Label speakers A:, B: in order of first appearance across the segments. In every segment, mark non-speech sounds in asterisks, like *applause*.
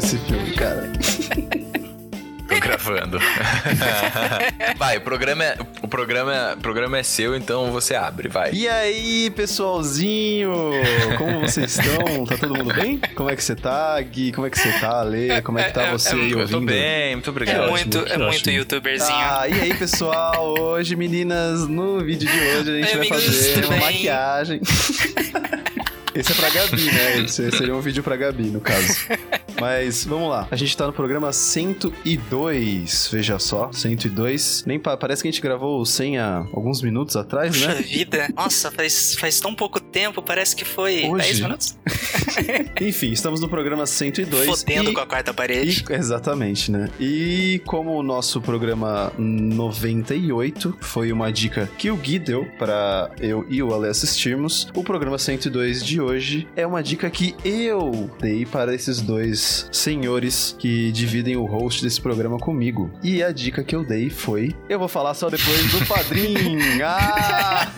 A: Desse, filme, cara.
B: Tô gravando. *laughs* vai, o programa é, o programa, é- o programa é seu, então você abre, vai.
A: E aí, pessoalzinho? Como vocês estão? Tá todo mundo bem? Como é que você tá, Gui? Como é que você tá, Ale? Como é que tá
C: É, é,
A: você
C: é,
A: aí
C: eu
B: Eu tô
A: ouvindo?
B: bem, muito
C: É
B: obrigado.
C: muito, é muito youtuberzinho.
A: Ah, e aí, pessoal? Hoje, meninas, no vídeo de hoje a gente vai fazer uma
C: bem?
A: maquiagem. *laughs* Esse é pra Gabi, né? Esse seria um vídeo pra Gabi, no caso. Mas vamos lá. A gente tá no programa 102, veja só, 102. Nem pa- parece que a gente gravou o 100 há alguns minutos atrás,
C: Puxa
A: né? *laughs*
C: vida. Nossa, faz, faz tão pouco tempo, parece que foi
A: Hoje?
C: 10 minutos. *laughs*
A: Enfim, estamos no programa 102.
C: Fodendo
A: e...
C: com a quarta parede.
A: E- exatamente, né? E como o nosso programa 98 foi uma dica que o Gui deu pra eu e o Ale assistirmos, o programa 102 de hoje é uma dica que eu dei para esses dois senhores que dividem o host desse programa comigo. E a dica que eu dei foi: eu vou falar só depois do *laughs* padrinho. Ah!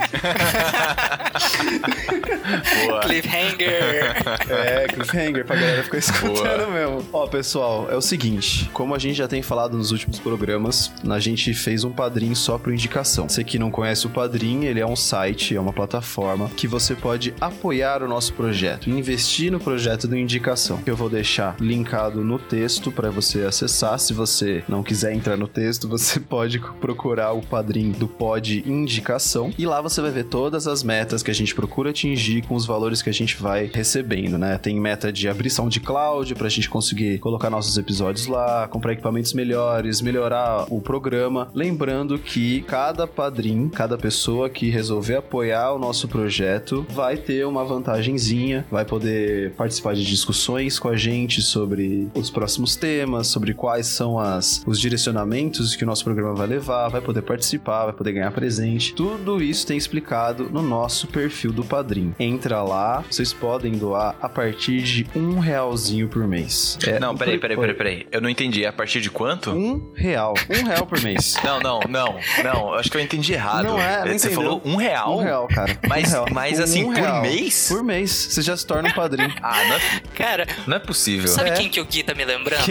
B: Boa.
C: Cliffhanger.
A: É, cliffhanger pra galera ficar escutando mesmo. Ó, pessoal, é o seguinte: como a gente já tem falado nos últimos programas, a gente fez um padrinho só pro indicação. Você que não conhece o padrinho, ele é um site, é uma plataforma que você pode apoiar o nosso projeto, investir no projeto do indicação. Eu vou deixar linkado no texto para você acessar. Se você não quiser entrar no texto, *laughs* você pode procurar o padrinho do Pod Indicação e lá você vai ver todas as metas que a gente procura atingir com os valores que a gente vai recebendo, né? Tem meta de abrir SoundCloud pra gente conseguir colocar nossos episódios lá, comprar equipamentos melhores, melhorar o programa. Lembrando que cada padrinho, cada pessoa que resolver apoiar o nosso projeto vai ter uma vantagenzinha, vai poder participar de discussões com a gente sobre os próximos temas, sobre quais são as, os direcionamentos que o nosso programa vai levar, vai poder participar, vai poder ganhar presente. Tudo isso tem explicado no nosso perfil do Padrim. Entra lá, vocês podem doar a partir de um realzinho por mês. É,
B: Não, peraí, peraí, peraí, peraí. Eu não entendi. A partir de quanto?
A: Um real. Um real por mês. *laughs*
B: Não, não, não, não. Acho que eu entendi errado.
A: Não é, não
B: Você
A: entendeu.
B: falou um real?
A: Um real, cara.
B: Mas-
A: um real.
B: mas assim, por
A: real.
B: mês?
A: Por mês. Você já se torna um padrinho.
B: Ah, não é,
C: Cara,
B: não é possível.
C: Sabe
A: É.
C: quem que o Gui tá me lembrando?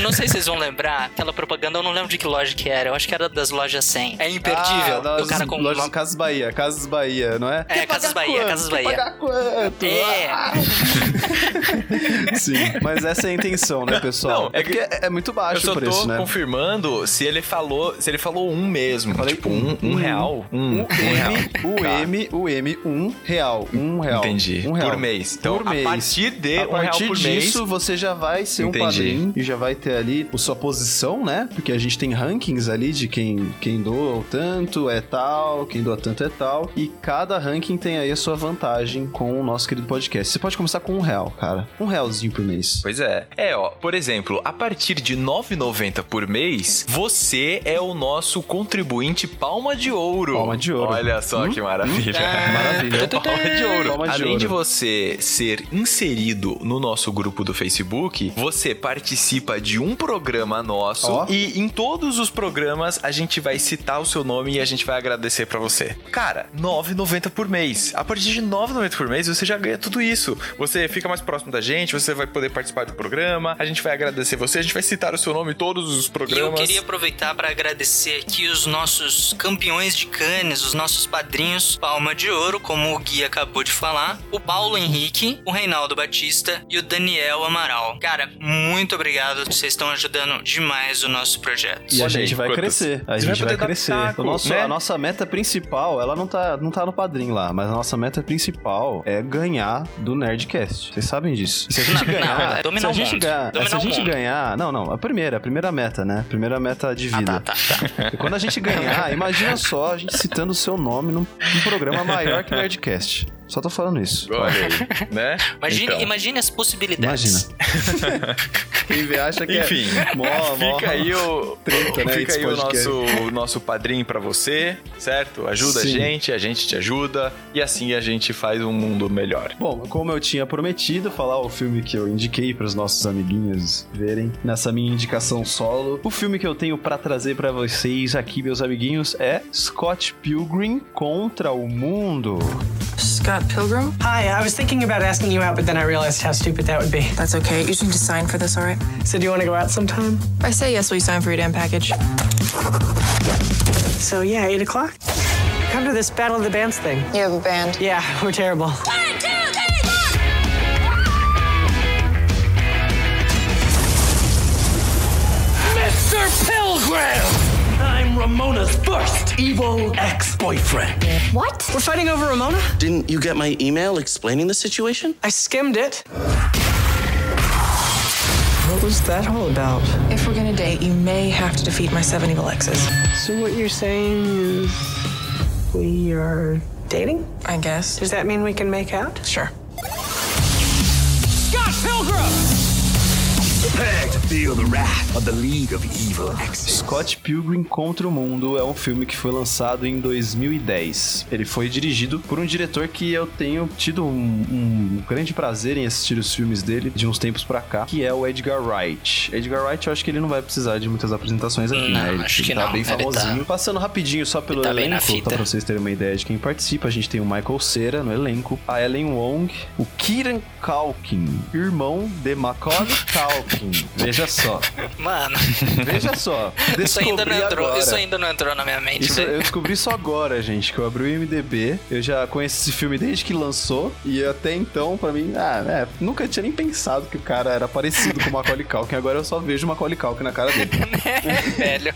C: Não sei se vocês vão lembrar, aquela propaganda, eu não lembro de que loja que era. Eu acho que era das lojas 100. É imperdível.
A: Ah,
C: o cara com
A: lojas
C: uma...
A: Casas Bahia, Casas Bahia, não é?
C: É,
A: Quer
C: Casas Bahia,
A: quanto?
C: Casas
A: Quer
C: Bahia.
A: pagar quanto?
C: É.
A: Ah! *laughs* Sim, mas essa é a intenção, né, pessoal?
B: Não,
A: é
B: é que
A: porque é, é muito
B: Eu
A: baixo
B: só
A: o preço,
B: tô
A: né?
B: confirmando se ele falou, se ele falou um mesmo.
A: Falei
B: tipo, um, um,
A: um.
B: real. Um,
A: O
B: um real.
A: M, o
B: Tá.
A: M, o M, um real. Um real.
B: Entendi.
A: Um real.
B: Por mês. Então,
A: Por
B: a
A: mês.
B: partir de
A: A
B: um real
A: partir
B: por
A: disso,
B: mês.
A: você já vai ser um
B: Entendi.
A: padrinho e já vai ter ali a sua posição, né? Porque a gente tem rankings ali de quem, quem doa tanto é tal, quem doa tanto é tal. E cada ranking tem aí a sua vantagem com o nosso querido podcast. Você pode começar com um real, cara. Um realzinho por mês.
B: Pois é. É, ó, por exemplo, a partir de R$ 9,90 por mês, você é o nosso contribuinte palma de ouro.
A: Palma de ouro.
B: Olha só
A: Hum?
B: que maravilha.
A: Maravilha.
B: Palma de ouro.
A: Palma de
B: Além
A: ouro.
B: de você ser inserido no nosso grupo do Facebook, você participa de um programa nosso
A: Ó.
B: e em todos os programas a gente vai citar o seu nome e a gente vai agradecer pra você. Cara, R$ 9,90 por mês. A partir de R$ 9,90 por mês você já ganha tudo isso. Você fica mais próximo da gente, você vai poder participar do programa, a gente vai agradecer você, a gente vai citar o seu nome em todos os
C: E eu
B: programas.
C: queria aproveitar para agradecer aqui os nossos campeões de Cannes, os nossos padrinhos Palma de Ouro, como o Gui acabou de falar, o Paulo Henrique, o Reinaldo Batista e o Daniel Amaral. Cara, muito obrigado, vocês estão ajudando demais o nosso projeto.
A: E a gente vai
B: quantas.
A: crescer. A
B: Você
A: gente
B: vai
A: vai, crescer.
B: pitaco,
A: O nosso,
B: né?
A: A nossa meta principal, ela não tá, não tá no padrinho lá, mas a nossa meta principal é ganhar do Nerdcast. Vocês sabem disso. E se a gente
C: Não, *laughs* não,
A: ganhar.
C: é dominar
A: se a gente
C: mundo.
A: ganhar. Se a gente ganhar. Não, não. A primeira, a primeira meta, né? Primeira meta de
C: Ah,
A: vida.
C: tá, tá, tá.
A: E quando a gente ganhar, *laughs* imagina só a gente citando o seu nome num, num programa maior que o Nerdcast. Só tô falando isso.
B: Olha aí, *laughs* né?
C: Imagine,
B: Então.
C: imagine as possibilidades.
A: Imagina. *laughs* Quem acha que
B: Enfim,
A: é mó, mó...
B: Fica aí o,
A: treta, né,
B: fica aí o nosso, o nosso padrinho pra você, certo? Ajuda
A: Sim.
B: a gente, a gente te ajuda e assim a gente faz um mundo melhor.
A: Bom, como eu tinha prometido falar o filme que eu indiquei para os nossos amiguinhos verem nessa minha indicação solo, o filme que eu tenho para trazer para vocês aqui, meus amiguinhos, é Scott Pilgrim contra o Mundo.
D: Scott Pilgrim?
E: Hi, I was thinking about asking you out, but then I realized how stupid that would be.
D: That's okay. You should just sign for this, all right?
E: So, do you want to go out sometime?
D: I say yes, will you sign for your damn package?
E: So, yeah, 8 o'clock? Come to this Battle of the Bands thing.
D: You have a band.
E: Yeah, we're terrible. One, two, three, four!
F: Mr. Pilgrim! I'm Ramona's first evil ex-boyfriend.
G: What?
E: We're fighting over Ramona?
H: Didn't you get my email explaining the situation?
E: I skimmed it. What was that all about?
D: If we're gonna date, you may have to defeat my seven evil exes.
E: So, what you're saying is we are dating?
D: I guess.
E: Does that mean we can make out?
D: Sure.
F: Scott Pilgrim! Prepare to feel the wrath of the League of Evil Exes.
A: Scott Pilgrim contra o Mundo é um filme que foi lançado em 2010. Ele foi dirigido por um diretor que eu tenho tido um, um grande prazer em assistir os filmes dele de uns tempos pra cá, que é o Edgar Wright. Edgar Wright, eu acho que ele não vai precisar de muitas apresentações aqui,
C: Não,
A: né? Ele
C: acho que
A: tá
C: não.
A: bem
C: tá-
A: famosinho. Passando rapidinho só pelo
C: Ele tá
A: elenco, tá pra vocês terem uma ideia de quem participa. A gente tem o Michael Cera no elenco, a Ellen Wong, o Kieran Culkin, irmão de Macaulay Culkin. Veja só, *laughs*
C: Mano,
A: veja só.
C: isso ainda, não entrou,
A: agora.
C: isso ainda não entrou na minha mente,
A: Isso eu descobri só agora, gente, que eu abri o IMDB. Eu já conheço esse filme desde que lançou. E até então, pra mim, ah, é, nunca tinha nem pensado que o cara era parecido com o Macaulay Culkin. Agora eu só vejo o Macaulay Culkin na cara dele. *laughs*
C: Velho.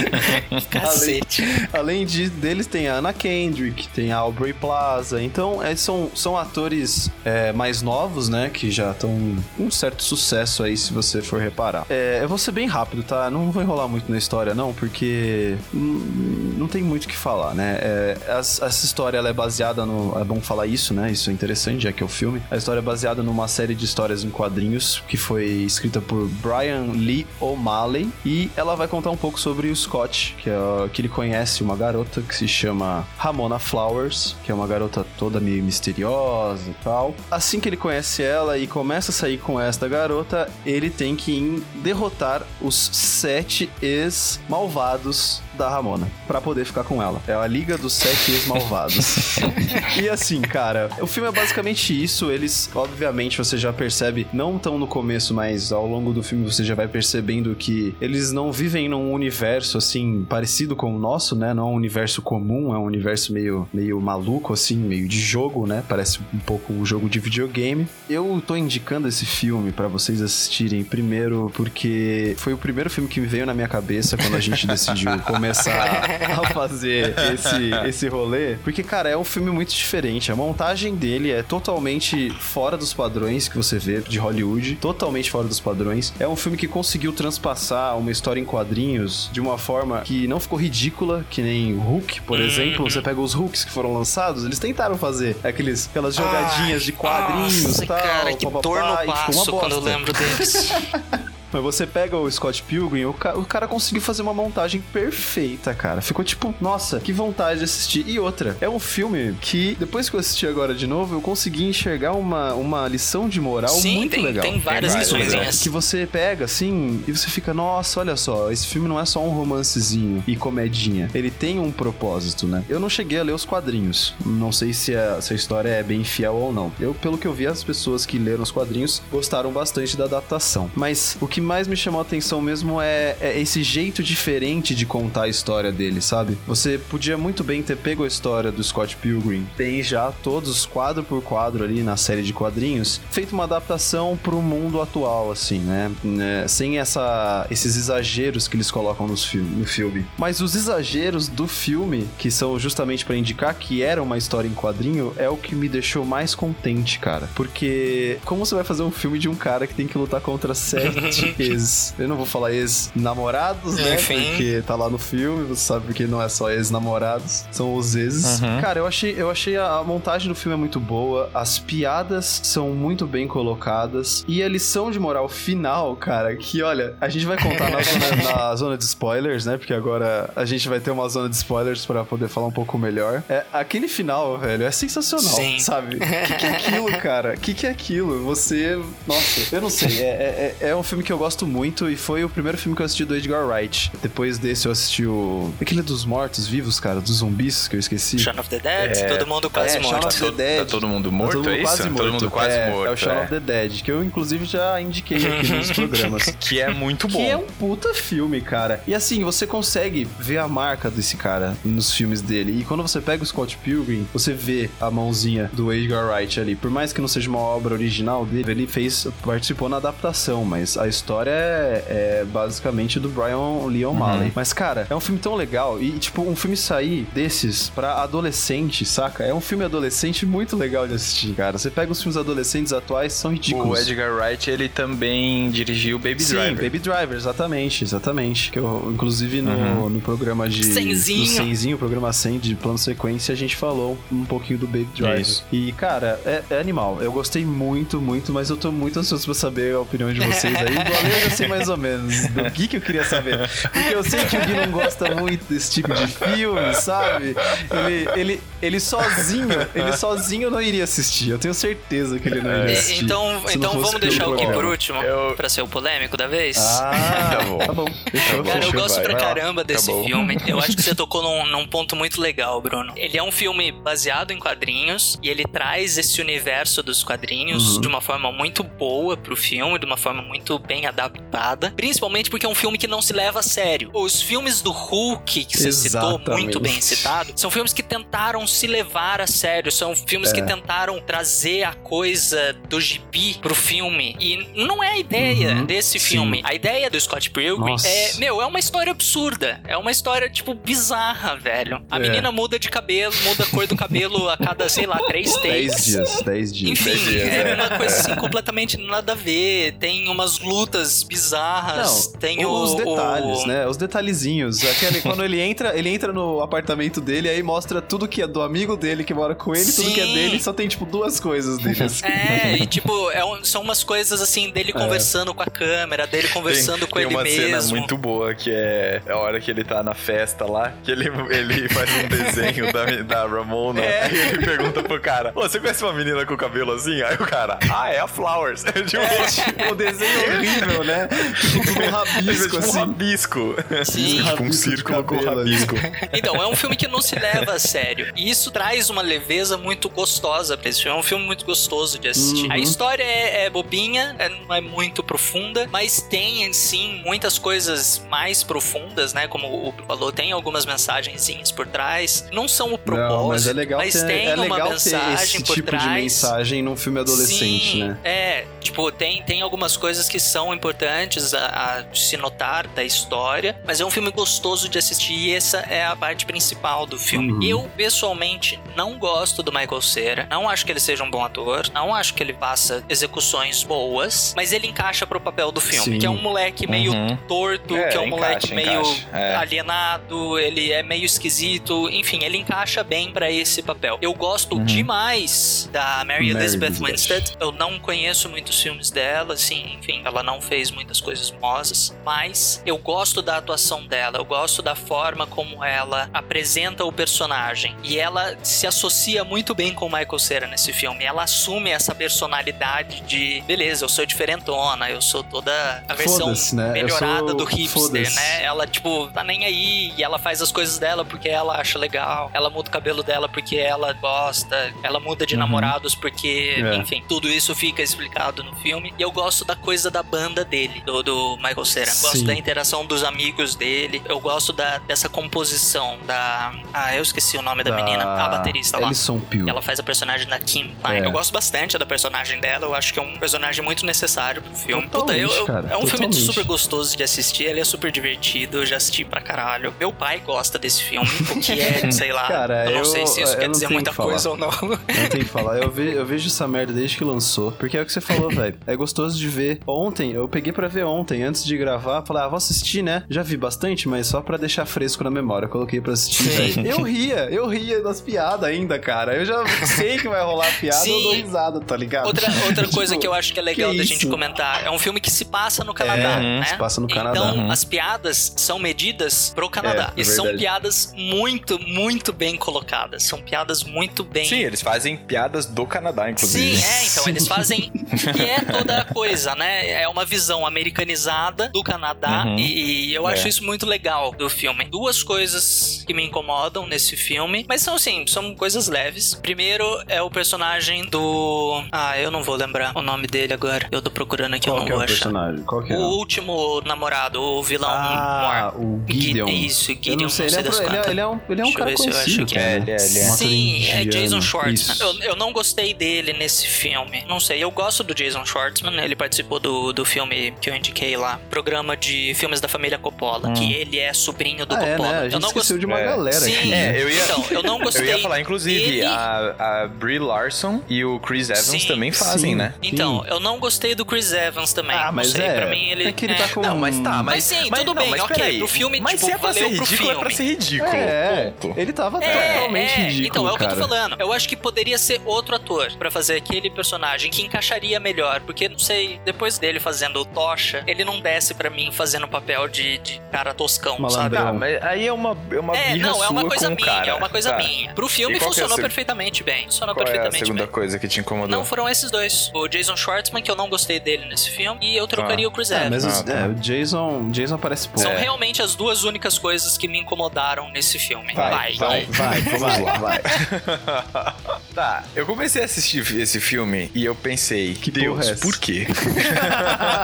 C: *laughs* Cacete.
A: Além de, deles, tem a Anna Kendrick, tem a Aubrey Plaza. Então, é, são, são atores é, mais novos, né? Que já estão com um certo sucesso aí, se você for reparar. É, eu vou ser bem rápido, tá? Não vou enrolar muito na história, não, porque não tem muito o que falar, né? É, essa história ela é baseada no. É bom falar isso, né? Isso é interessante, já que é o filme. A história é baseada numa série de histórias em quadrinhos que foi escrita por Brian Lee O'Malley e ela vai contar um pouco sobre o Scott, que, é, que ele conhece uma garota que se chama Ramona Flowers, que é uma garota toda meio misteriosa e tal. Assim que ele conhece ela e começa a sair com esta garota, tem que derrotar os sete ex-malvados da Ramona pra poder ficar com ela. É a Liga dos Sete Ex-Malvados. *laughs* e assim, cara, o filme é basicamente isso. Eles, obviamente, você já percebe, não tão no começo, mas ao longo do filme você já vai percebendo que eles não vivem num universo assim parecido com o nosso, né? Não é um universo comum, é um universo meio, meio maluco, assim, meio de jogo, né? Parece um pouco um jogo de videogame. Eu tô indicando esse filme pra vocês assistirem primeiro porque foi o primeiro filme que me veio na minha cabeça quando a gente *laughs* decidiu começar *laughs* a fazer esse, esse rolê. Porque, cara, é um filme muito diferente. A montagem dele é totalmente fora dos padrões que você vê de Hollywood. Totalmente fora dos padrões. É um filme que conseguiu transpassar uma história em quadrinhos de uma forma que não ficou ridícula, que nem o Hulk, por exemplo. Você pega os Hulks que foram lançados, eles tentaram fazer aqueles, aquelas jogadinhas de quadrinhos
C: Nossa,
A: e tal.
C: cara, que
A: papapá,
C: dor no
A: e
C: passo quando eu lembro deles. *laughs*
A: Mas você pega o Scott Pilgrim, o, ca- o cara conseguiu fazer uma montagem perfeita, cara. Ficou tipo, nossa, que vontade de assistir. E outra, é um filme que, depois que eu assisti agora de novo, eu consegui enxergar uma, uma lição de moral
C: Sim,
A: muito
C: tem-
A: legal.
C: tem várias
A: legal.
C: liçõezinhas.
A: Que você pega, assim, e você fica, nossa, olha só, esse filme não é só um romancezinho e comedinha. Ele tem um propósito, né? Eu não cheguei a ler os quadrinhos. Não sei se a, se a história é bem fiel ou não. Eu, pelo que eu vi, as pessoas que leram os quadrinhos gostaram bastante da adaptação. Mas o que mais me chamou a atenção mesmo é, é esse jeito diferente de contar a história dele, sabe? Você podia muito bem ter pego a história do Scott Pilgrim, tem já todos quadro por quadro ali na série de quadrinhos, feito uma adaptação pro mundo atual, assim, né? Né? Sem essa, esses exageros que eles colocam nos filme, no filme. Mas os exageros do filme, que são justamente pra indicar que era uma história em quadrinho, é o que me deixou mais contente, cara. Porque como você vai fazer um filme de um cara que tem que lutar contra *laughs* sete ex. Eu não vou falar ex-namorados, né?
C: Enfim.
A: Porque tá lá no filme, você sabe que não é só ex-namorados, são os exes.
B: Uhum.
A: Cara, eu achei, eu achei a, a montagem do filme é muito boa, as piadas são muito bem colocadas e a lição de moral final, cara, que olha, a gente vai contar na zona, *laughs* na zona de spoilers, né? Porque agora a gente vai ter uma zona de spoilers pra poder falar um pouco melhor. É, aquele final, velho, é sensacional,
C: Sim.
A: sabe? O que, que é aquilo, cara? O que, que é aquilo? Você. Nossa, eu não sei. É, é, é um filme que eu gosto muito e foi o primeiro filme que eu assisti do Edgar Wright. Depois desse eu assisti o. Aquele dos mortos vivos, cara, dos zumbis que eu esqueci.
C: Shaun of the Dead,
B: É.
C: todo mundo quase
A: É, Shaun
C: morto.
A: of the
B: Tá
A: Dead.
B: todo mundo
A: Tá
B: morto,
A: todo mundo
B: é isso?
A: quase morto.
B: Todo mundo quase
A: é,
B: morto.
A: É o Shaun
B: é.
A: of the Dead, que eu inclusive já indiquei aqui *laughs* nos programas.
B: Que é muito bom.
A: Que é um puta filme, cara. E assim, você consegue ver a marca desse cara nos filmes dele. E quando você pega o Scott Pilgrim, você vê a mãozinha do Edgar Wright ali. Por mais que não seja uma obra original dele, ele fez, participou na adaptação, mas a história é, é basicamente do Brian Lee O'Malley. Mas, cara, é um filme tão legal. E, tipo, um filme sair desses pra adolescente, saca? É um filme adolescente muito legal de assistir, cara. Você pega os filmes adolescentes atuais, são
B: O
A: ridículos.
B: Edgar Wright, ele também dirigiu Baby
A: Sim,
B: Driver.
A: Baby Driver, exatamente, exatamente. Que eu, inclusive, no, no programa de.
C: Cenzinho.
A: No Cenzinho, o programa 100 de plano sequência, a gente falou um pouquinho do Baby Driver.
B: Isso.
A: E, cara, é, é animal. Eu gostei muito, muito, mas eu tô muito ansioso pra saber a opinião de *laughs* vocês aí. Eu já sei mais ou menos. Do Gui que eu queria saber. Porque eu sei que o Gui não gosta muito desse tipo de filme, sabe? Ele, ele, ele sozinho, ele sozinho não iria assistir. Eu tenho certeza que ele não iria
C: E-
A: assistir.
C: Então, então vamos deixar o Gui por último,
B: Eu-
C: pra ser o polêmico da vez?
A: Ah, *laughs*
B: Tá bom.
A: Tá bom. Fechou,
C: Cara, eu gosto
B: vai,
C: pra caramba desse
B: Acabou.
C: filme. *laughs* Eu acho que você tocou num, num ponto muito legal, Bruno. Ele é um filme baseado em quadrinhos e ele traz esse universo dos quadrinhos de uma forma muito boa pro filme, de uma forma muito bem adaptada. Principalmente porque é um filme que não se leva a sério. Os filmes do Hulk, que você citou, muito bem citado, são filmes que tentaram se levar a sério. São filmes que tentaram trazer a coisa do gibi pro filme. E não é a ideia
A: Uhum,
C: desse
A: sim.
C: filme. A ideia do Scott Pilgrim
A: Nossa.
C: é, meu, é uma história absurda. É uma história, tipo, bizarra, velho. A
A: É.
C: menina muda de cabelo, muda a cor do cabelo a cada, sei lá, três takes.
A: 10 dias, 10 dias.
C: Enfim,
B: Dez dias,
C: é
B: é.
C: uma coisa assim completamente nada a ver. Tem umas lutas bizarras.
A: Não,
C: tem
A: os
C: o,
A: detalhes,
C: o-
A: né? Os detalhezinhos. Aquele, quando ele entra, ele entra no apartamento dele, aí mostra tudo que é do amigo dele que mora com ele, tudo que é
C: Sim.
A: dele, só tem, tipo, duas coisas dele. assim.
C: É, e tipo, é um- são umas coisas assim dele conversando com a câmera, dele conversando
B: tem,
C: com
B: tem
C: ele
B: uma
C: mesmo.
B: cena muito boa que é a hora que ele tá na festa lá, que ele, ele faz um desenho da, da Ramona
C: É.
B: e ele pergunta pro cara: Ô, você conhece uma menina com cabelo assim? Aí o cara, ah, é a Flowers. *laughs* É tipo, *laughs*
A: o desenho é horrível, né? Tipo, um rabisco,
B: tipo um
A: assim.
B: rabisco.
C: Sim.
B: tipo um círculo com rabisco.
C: Então, é um filme que não se leva a sério. E isso traz uma leveza muito gostosa pra esse filme. É um filme muito gostoso de assistir.
A: Uhum.
C: A história é, é bobinha, é- não é muito profunda, mas tem, sim, muitas coisas mais profundas, né? Como o falou, tem algumas mensagenzinhas por trás. Não são o propósito,
A: Não, mas é legal
C: mas
A: ter,
C: tem
A: é
C: uma
A: legal ter
C: mensagem
A: esse
C: por
A: tipo
C: trás.
A: de mensagem num filme adolescente,
C: Sim,
A: né?
C: É, tipo, tem, tem algumas coisas que são importantes a, a se notar da história, mas é um filme gostoso de assistir e essa é a parte principal do filme.
A: Uhum.
C: Eu, pessoalmente, não gosto do Michael Cera, não acho que ele seja um bom ator, não acho que ele faça execuções boas, mas ele encaixa pro papel do filme,
A: Sim.
C: que é um moleque meio
B: Uhum.
C: torto,
B: É,
C: que é um
B: encaixa,
C: moleque meio
B: encaixa, é.
C: alienado, ele é meio esquisito, enfim, ele encaixa bem pra esse papel. Eu gosto
B: Uhum.
C: demais da Mary,
A: Mary
C: Elizabeth
A: Elizabeth.
C: Winstead. Eu não conheço muitos filmes dela, assim, enfim, ela não fez muitas coisas famosas, mas eu gosto da atuação dela, eu gosto da forma como ela apresenta o personagem. E ela se associa muito bem com o Michael Cera nesse filme. Ela assume essa personalidade de, beleza, eu sou diferentona, eu sou toda a versão
A: né?
C: Melhorada
A: sou-
C: do hipster, né? Ela, tipo, tá nem aí e ela faz as coisas dela porque ela acha legal. Ela muda o cabelo dela porque ela gosta. Ela muda de
A: Uhum.
C: namorados porque,
A: É.
C: enfim, tudo isso fica explicado no filme. E eu gosto da coisa da banda dele, do, do Michael Cera. Gosto
A: Sim.
C: da interação dos amigos dele. Eu gosto da, dessa composição da. Ah, eu esqueci o nome da, menina. A baterista lá.
A: Alison Peel.
C: Ela faz a personagem da Kim Pine.
A: É.
C: Eu gosto bastante da personagem dela. Eu acho que é um personagem muito necessário pro filme. Puta, eu-
A: cara,
C: é um filme
A: totalmente.
C: super gostoso de assistir. Ele é super divertido. Eu já assisti pra caralho. Meu pai gosta desse filme, o que é, *laughs* sei lá.
A: Cara,
C: eu não
A: eu-
C: sei se isso quer dizer muita
A: que
C: coisa ou não.
A: Não tem que falar. Eu, ve- eu vejo essa merda desde que lançou. Porque é o que você falou, velho. É gostoso de ver. Ontem, eu peguei pra ver ontem, antes de gravar. Falei, ah, vou assistir, né? Já vi bastante, mas só pra deixar fresco na memória. Eu coloquei pra assistir. *laughs* Eu ria, eu ria das piadas ainda, cara. Eu já sei que vai rolar piada, eu dou
C: Sim.
A: risada, tá ligado?
C: Outra, outra *laughs* coisa
A: Tipo,
C: que eu acho que é legal
A: que
C: da gente comentar é um filme que se passa no Canadá,
A: É,
C: né?
A: se passa no Canadá.
C: Então,
A: Uhum.
C: as piadas são medidas pro Canadá.
A: É,
C: e
A: é
C: são
A: verdade.
C: piadas muito, muito bem colocadas. São piadas muito bem.
B: Sim, eles fazem piadas do Canadá, inclusive.
C: Sim, é, então eles fazem. *laughs* que é toda a coisa, né? É uma visão americanizada do Canadá.
B: Uhum.
C: E, e eu acho
B: É.
C: isso muito legal do filme. Duas coisas que me incomodam nesse filme, mas são assim, são coisas leves. Primeiro é o personagem do. Ah, eu não vou lembrar o nome dele agora. Eu tô procurando aqui,
A: Qual
C: eu não
A: que é o
C: vou achar.
A: personagem? Qual que é?
C: O último namorado, o vilão
A: Ah, o Gideon.
C: Isso, Gideon,
A: Eu não sei, ele é, pro- ele, é, ele é um, ele é um
C: Deixa eu
A: cara
C: ver se eu acho
A: conhecido, cara.
B: É, ele é, ele é.
C: Sim, é. Jason Schwartzman. Eu, eu não gostei dele nesse filme. Não sei, eu gosto do Jason Schwartzman. Ele participou do, do filme que eu indiquei lá, programa de filmes da família Coppola, que ele é sobrinho do
A: Ah, é,
C: Coppola.
A: né? A
C: eu
A: gente
C: não
A: esqueceu
C: gostei.
A: de uma
B: É.
A: galera
C: Sim,
A: aqui.
B: É, eu ia-
C: então, eu não gostei. *laughs*
B: Eu ia falar, inclusive,
C: dele.
B: a, a Brie Larson e o Chris Evans
C: Sim,
B: também fazem,
A: sim.
B: né?
C: Então,
A: Sim.
C: eu não gostei do Chris Evans também.
A: Ah,
C: não
A: mas
C: sei,
A: é.
C: pra mim ele.
A: É que ele tá com-
B: Não, mas tá, mas...
C: Mas sim, tudo
B: não,
C: bem,
B: mas
C: ok,
B: peraí.
C: pro filme,
B: Mas
C: tipo,
B: se é pra ser ridículo, é pra
C: filme.
B: ser ridículo.
A: É,
B: Ponto.
A: ele tava
C: É,
A: totalmente
C: é.
A: ridículo,
C: Então, é o que eu tô falando. Eu acho que poderia ser outro ator pra fazer aquele personagem que encaixaria melhor. Porque, não sei, depois dele fazendo o Tocha, ele não desce pra mim fazendo o papel de, de cara toscão,
A: Malandrão.
C: sabe?
B: Tá, mas aí é uma, é uma
C: É,
B: birra
C: não, é uma
B: sua
C: coisa minha,
B: cara.
C: é uma coisa
B: Tá.
C: minha. Pro filme
B: é
C: funcionou
B: seg-
C: perfeitamente bem. Funcionou
B: Qual é a
C: perfeitamente
B: segunda
C: bem.
B: coisa que te incomodou?
C: Não, foram esses dois. O Jason Schwartzman, que eu não gostei dele nesse filme, e eu trocaria
B: Ah.
C: o Chris
A: É,
C: Evans.
A: mas os-
B: Ah, tá.
A: é, o Jason, Jason aparece pouco.
C: São
B: É.
C: realmente as duas únicas coisas que me incomodaram nesse filme.
B: Vai, vai,
A: Vai, *laughs* vamos lá, vai. *laughs*
B: Tá, eu comecei a assistir esse filme e eu pensei,
A: Que
B: Deus,
A: é
B: por quê? *laughs*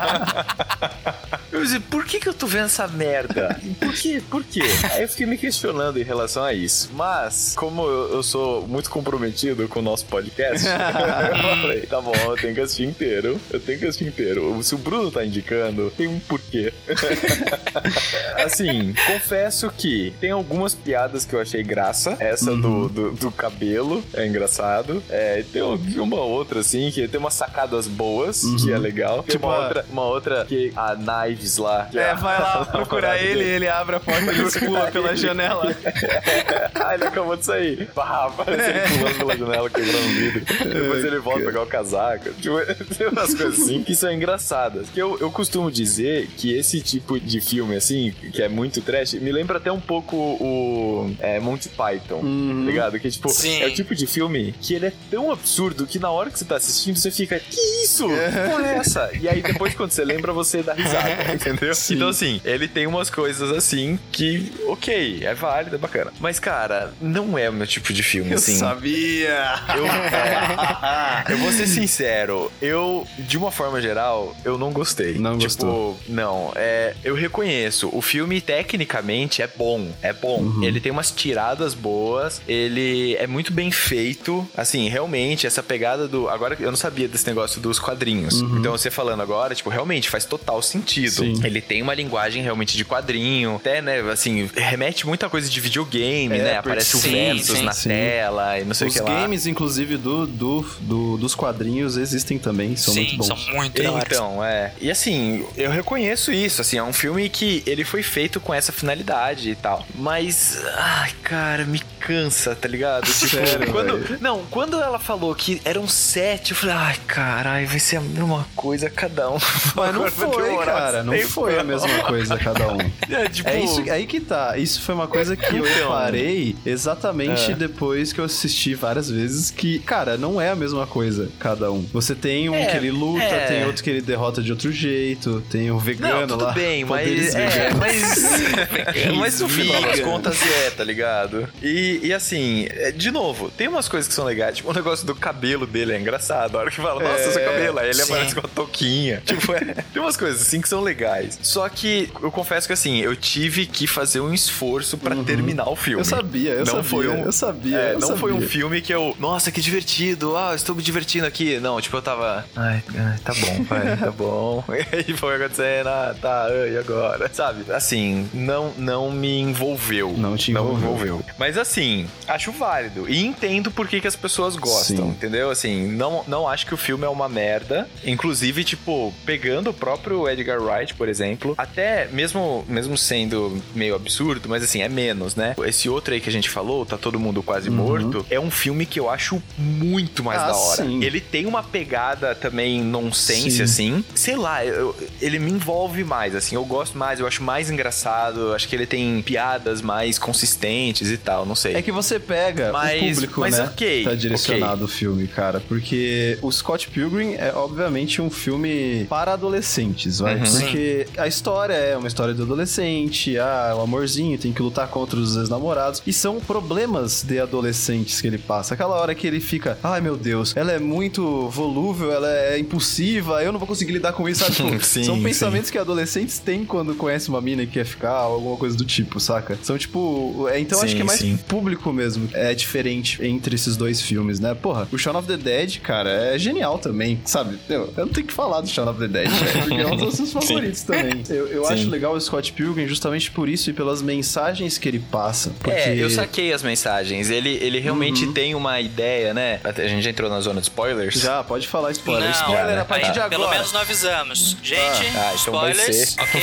B: eu pensei, por que que eu tô vendo essa merda? Por quê? Por quê? Aí eu fiquei me questionando em relação a isso. Mas, como eu, eu sou muito comprometido com o nosso podcast, *laughs* eu falei, tá bom, eu tenho que assistir inteiro. Eu tenho que assistir inteiro. Se o Bruno tá indicando, tem um porquê. *laughs* assim, confesso que tem algumas piadas que eu achei graça. Essa do, do, do cabelo é engraçado. É, tem uma outra, assim, que tem umas sacadas boas, que é legal. Tem
A: Tipo
B: uma, outra, uma outra que a Knives lá.
A: É,
B: a-
A: vai lá *laughs* procurar ele,
B: dele.
A: ele abre a porta e eles pula pela janela. *laughs*
B: ah, ele acabou de sair. Pá, aparece ele pulando pela janela, quebrando o vidro. Depois ele volta a pegar o casaco. Tipo, *laughs* tem umas coisas assim que são engraçadas. Que eu, eu costumo dizer que esse tipo de filme, assim, que é muito trash, me lembra até um pouco o é, Monty Python,
A: Uhum.
B: tá ligado? Que, tipo,
C: Sim.
B: é o tipo de filme que ele é tão absurdo que na hora que você tá assistindo, você fica, que isso? Que porra é essa? E aí depois quando você lembra, você dá risada, *laughs* entendeu?
A: Sim.
B: Então, assim, ele tem umas coisas assim que, ok, é válido, é bacana. Mas, cara, não é o meu tipo de filme,
A: Eu
B: assim.
A: sabia!
B: Eu, é, eu vou ser sincero, eu, de uma forma geral, eu não gostei.
A: Não
B: tipo,
A: gostou.
B: Não, é, eu reconheço, o filme tecnicamente é bom, é bom.
A: Uhum.
B: Ele tem umas tiradas boas, ele é muito bem feito, assim, realmente, essa pegada do... Agora, eu não sabia desse negócio dos quadrinhos. Então, você falando agora, tipo, realmente faz total sentido.
A: Sim.
B: Ele tem uma linguagem realmente de quadrinho, até, né, assim, remete muita coisa de videogame,
A: É,
B: né? Aparece o
C: sim,
B: Versus
C: sim,
B: na
A: sim.
B: tela e não sei
A: Os
B: o que lá.
A: games, inclusive, do, do, do- dos quadrinhos existem também, são muito bons.
C: são muito.
B: Então, é. E assim, eu reconheço isso, assim, é um filme que ele foi feito com essa finalidade e tal. Mas, ai, cara, me cansa, tá ligado? *laughs* Tipo,
A: Sério,
B: quando. Não, quando ela falou que eram sete, eu falei, ai, caralho, vai ser a mesma coisa cada um. *laughs*
A: Mas não foi, cara. Não foi a mesma coisa cada um. *laughs*
B: É, tipo,
A: É isso, aí que tá. Isso foi uma coisa que eu
B: Então.
A: reparei exatamente
B: É.
A: depois que eu assisti várias vezes que, cara, não é a mesma coisa cada um. Você tem um
B: É,
A: que ele luta,
B: é.
A: tem outro que ele derrota de outro jeito, tem o vegano
B: Não, tudo
A: lá.
B: bem, mas. É, mas. *laughs* mas no final das contas é, tá ligado? E, e assim, é, de novo, tem umas coisas que são legais. Tipo, o negócio do cabelo dele é engraçado. A hora que fala, nossa,
A: É,
B: seu cabelo. Aí ele
C: sim.
B: aparece com uma touquinha. Tipo, é, tem umas coisas assim que são legais. Só que eu confesso que assim, eu tive que fazer um esforço pra terminar o filme.
A: Eu sabia, eu
B: não
A: sabia,
B: foi um,
A: eu sabia,
B: é,
A: eu
B: não foi um
A: sabia.
B: filme que eu, nossa, que divertido, ah, estou me divertindo aqui. Não, tipo, eu tava, ai, ai, tá bom, pai, tá *laughs* bom. *laughs* E aí foi acontecendo, ah, tá, e agora? Sabe? Assim, não, não me envolveu.
A: Não te
B: me
A: envolveu.
B: envolveu. Mas assim, acho válido. E entendo por que, que as pessoas gostam,
A: Sim.
B: entendeu? Assim, não, não acho que o filme é uma merda. Inclusive, tipo, pegando o próprio Edgar Wright, por exemplo, até mesmo, mesmo sendo meio absurdo, mas assim, é menos, né? Esse outro aí que a gente falou, Tá Todo Mundo Quase Morto, é um filme que eu acho muito mais
A: Uhum. Ah,
B: da hora.
A: sim.
B: Ele tem uma pegada também nonsense,
A: Sim.
B: assim. Sei lá, eu- ele me envolve mais, assim. Eu gosto mais, eu acho mais engraçado. Eu acho que ele tem piadas mais consistentes e tal, não sei.
A: É que você pega
B: Mas-
A: o público,
B: mas
A: né?
B: ok,
A: tá direcionado o filme, cara. Porque o Scott Pilgrim é, obviamente, um filme para adolescentes, vai.
B: Uhum.
A: Porque a história é uma história do adolescente, ah, o amorzinho, tem que lutar contra os ex-namorados. E são problemas de adolescentes que ele passa. Aquela hora que ele fica, ai meu Deus, ela é muito volúvel, ela é impulsiva, eu não vou conseguir lidar com isso, sabe? Tipo, *laughs*
B: Sim,
A: são
B: sim.
A: pensamentos que adolescentes têm quando conhecem uma mina que quer ficar, ou alguma coisa do tipo, saca? São tipo. É, então acho
B: Sim,
A: que é mais
B: sim.
A: público mesmo. É diferente entre esses dois filmes, né? Porra, o Shaun of the Dead, cara, é genial também, sabe? Eu, eu não tenho que falar do Shaun of the Dead, *laughs* né? porque é um dos seus favoritos também. *laughs* Eu, eu acho legal o Scott Pilgrim justamente por isso e pelas mensagens que ele passa. Porque...
B: É, eu saquei as mensagens. Ele, ele realmente tem uma ideia, né? A gente já entrou na zona de spoilers.
A: Já, pode falar spoiler.
C: Não,
A: spoiler
B: né?
A: a partir
C: Aí,
A: de agora.
C: Pelo menos não avisamos. Gente,
B: Ah, então vai
C: spoilers, ok?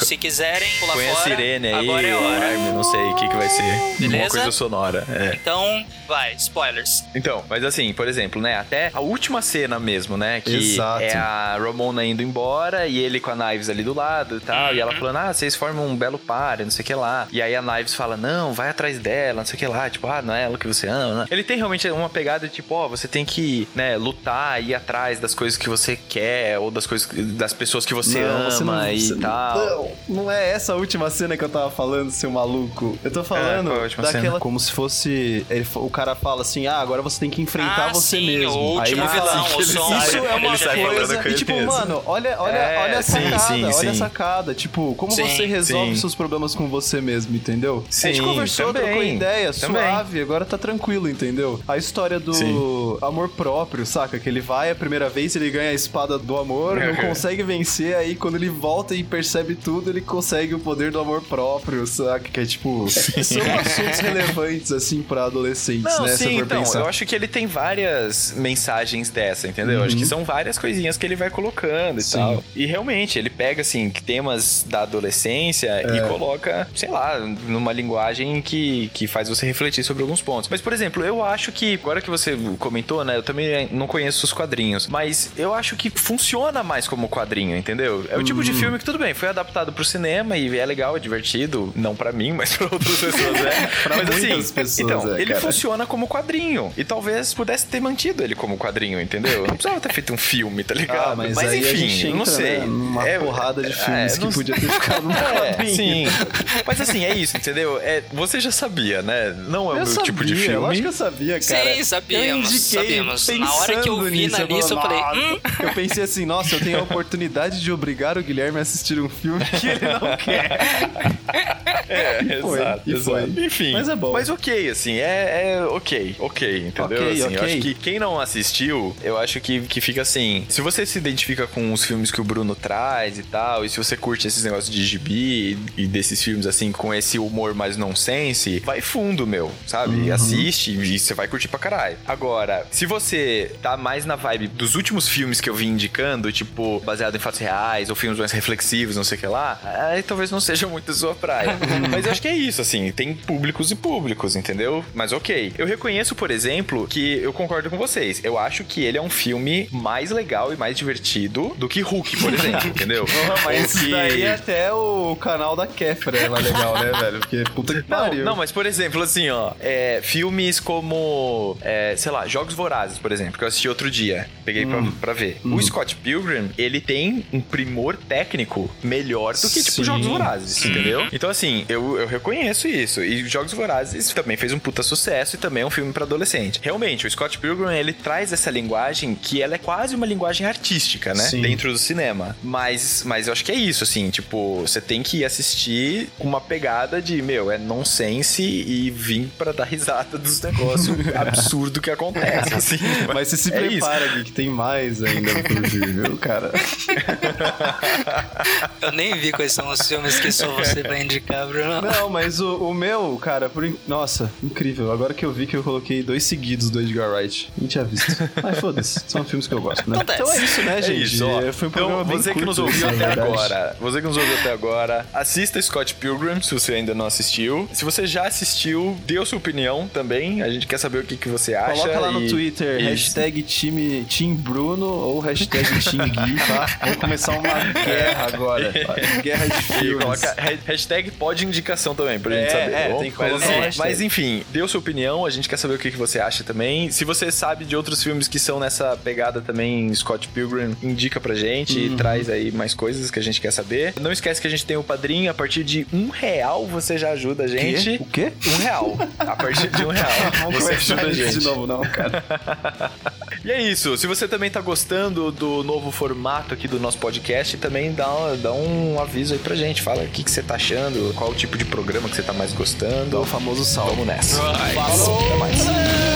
C: *laughs* Se quiserem pular
B: Põe a
C: fora,
B: sirene aí,
C: agora é a hora.
B: alarme, não sei o que, que vai ser. Uma
C: Beleza?
B: coisa sonora. É.
C: Então, vai, spoilers.
B: Então, mas assim, por exemplo, né? Até a última cena mesmo, né? Que
A: Exato.
B: é a Ramona indo embora e ele com a Knives ali do lado e tal. E ela
C: Uhum.
B: falando, ah, vocês formam um belo par, não sei o que lá. E aí a Knives fala, não, vai atrás dela, não sei o que lá. Tipo, ah, não é ela que você ama. né? Ele tem realmente uma pegada de tipo, ó, você tem que, né, lutar, ir atrás das coisas que você quer ou das coisas, das pessoas que você
A: Não,
B: ama
A: você não-
B: e
A: você
B: tal.
A: Não, não é essa a última cena que eu tava falando, seu maluco. Eu tô falando
B: é a última
A: daquela.
B: cena?
A: Como se fosse. ele o cara fala assim: ah, agora você tem que enfrentar
C: Ah,
A: você
C: sim,
A: mesmo.
C: o
A: Aí
C: último
A: fala,
C: vilão,
A: assim,
C: o som.
A: Isso é uma
C: falando
A: coisa. E tipo,
B: mesmo.
A: mano, olha, olha,
B: É,
A: olha a sacada,
B: sim,
A: olha a
B: sim.
A: sacada. Tipo, como
C: Sim,
A: você resolve seus problemas com você mesmo, entendeu? a
B: Sim,
A: gente conversou,
B: também,
A: trocou ideia,
B: também.
A: suave, agora tá tranquilo, entendeu? A história do amor próprio, saca? Que ele vai a primeira vez, ele ganha a espada do amor, não *laughs* consegue vencer, aí quando ele volta e percebe tudo, ele consegue o poder do amor próprio, saca? Que é tipo. *laughs* São assuntos relevantes, assim, pra adolescentes,
B: Não,
A: né?
B: Sim, então,
A: pensar.
B: eu acho que ele tem várias mensagens dessa, entendeu? Acho que
A: Uhum.
B: são várias coisinhas que ele vai colocando e
A: Sim.
B: tal. E realmente, ele pega, assim, temas da adolescência
A: É.
B: e coloca, sei lá, numa linguagem que, que faz você refletir sobre alguns pontos. Mas, por exemplo, eu acho que, agora que você comentou, né, eu também não conheço os quadrinhos, mas eu acho que funciona mais como quadrinho, entendeu? É o tipo
A: Uhum.
B: de filme que, tudo bem, foi adaptado pro cinema e é legal, é divertido, não pra mim, mas pra outras pessoas, né? *laughs*
A: Pra
B: mas assim,
A: pessoas,
B: então,
A: é,
B: ele
A: cara.
B: funciona como quadrinho. E talvez pudesse ter mantido ele como quadrinho, entendeu? Não precisava ter feito um filme, tá ligado?
A: Ah, mas, aí a gente
B: enfim,
A: entra,
B: não sei.
A: né, numa
B: É-
A: porrada de
B: é,
A: filmes que
B: não-
A: podia ter ficado no *laughs*
B: É, sim. Mas assim, é isso, entendeu? É, você já sabia, né? Não é o
A: Eu
B: meu
A: sabia,
B: tipo de
A: eu
B: filme.
A: acho que eu sabia, cara.
C: Sim, sabíamos,
A: eu indiquei
C: sabíamos. Na hora que eu vi
A: nisso,
C: na lista, eu falei,
A: "Nossa."
C: hum.
A: Eu pensei assim, nossa, eu tenho a oportunidade de obrigar o Guilherme a assistir um filme que ele não *laughs* quer.
B: É,
A: E foi,
B: exato,
A: e foi.
B: exato. Enfim.
A: Mas é bom.
B: Mas ok, assim, é, é ok, ok, entendeu?
A: Ok,
B: assim, Eu acho que quem não assistiu, eu acho que, que fica assim. Se você se identifica com os filmes que o Bruno traz e tal, e se você curte esses negócios de gibi e, desses filmes, assim, com esse humor mais nonsense, vai fundo, meu, sabe?
A: Uhum.
B: Assiste e você vai curtir pra caralho. Agora, se você tá mais na vibe dos últimos filmes que eu vim indicando, tipo, baseado em fatos reais, ou filmes mais reflexivos, não sei o que lá, aí talvez não seja muito sua praia. *laughs* Mas eu acho que é isso, assim, tem públicos e públicos, entendeu? Mas ok. Eu reconheço, por exemplo, que eu concordo com vocês. Eu acho que ele é um filme mais legal e mais divertido do que Hulk, por *laughs* exemplo, entendeu? *laughs*
A: Mas
B: Ou que-
A: isso daí até o canal da Kéfera é mais legal, né, *laughs* velho? Porque puta que
B: Não,
A: pariu.
B: não, mas por exemplo, assim, ó, é, filmes como, é, sei lá, Jogos Vorazes, por exemplo, que eu assisti outro dia, peguei pra,
A: Hum.
B: pra ver. O Scott Pilgrim, ele tem um primor técnico melhor do que, tipo,
A: Sim.
B: Jogos Vorazes, entendeu? Então, assim, eu, eu reconheço isso. E Jogos Vorazes também fez um puta sucesso e também é um filme pra adolescente. Realmente, o Scott Pilgrim, ele traz essa linguagem que ela é quase uma linguagem artística, né?
A: Sim.
B: Dentro do cinema. Mas Mas, eu acho que é isso, assim, tipo, você tem que assistir com uma pegada de, meu, é nonsense e vir pra dar risada dos negócios *laughs* absurdo que acontece, assim.
A: Mas você se
B: é
A: prepara, Gui, que tem mais ainda por vir, viu, cara? *laughs*
C: Eu nem vi quais são os filmes que só você vai indicar, Bruno.
A: Não, mas o, o meu, cara, por... Nossa, incrível. Agora que eu vi que eu coloquei dois seguidos do Edgar Wright. Não tinha visto. Mas foda-se, são filmes que eu gosto, né?
C: Acontece.
A: Então é isso, né,
B: É
A: gente?
B: Isso, ó.
A: Foi um
B: então, você que nos ouviu
A: na
B: até agora, você que nos ouviu até agora, assista Scott Pilgrim, se você ainda não assistiu. Se você já assistiu, dê a sua opinião também. A gente quer saber o que, que você acha.
A: Coloca lá no
B: e-
A: Twitter,
B: e-
A: hashtag time, Team Bruno ou hashtag Team Gui, tá? Vamos começar uma guerra agora. *laughs* Guerra de
B: E
A: filmes.
B: coloca ha- hashtag pode indicação também, pra
A: É,
B: gente saber.
A: é,
B: tá bom?
A: tem que
B: mas,
A: colocar
B: assim, mas enfim, dê a sua opinião, a gente quer saber o que, que você acha também. Se você sabe de outros filmes que são nessa pegada também, Scott Pilgrim, indica pra gente
A: Uhum.
B: e traz aí mais coisas que a gente quer saber. Não esquece que a gente tem o padrinho, a partir de um real você já ajuda a gente.
A: O quê?
B: Um real. A partir de um real. *laughs*
A: Vamos
B: você ajuda a gente.
A: de novo, não, cara. *laughs*
B: E é isso. Se você também tá gostando do novo formato aqui do nosso podcast, também dá, dá um aviso aí pra gente. Fala o que, que você tá achando, qual o tipo de programa que você tá mais gostando.
A: Dá o famoso salve.
B: Vamos nessa. Falou. Até mais.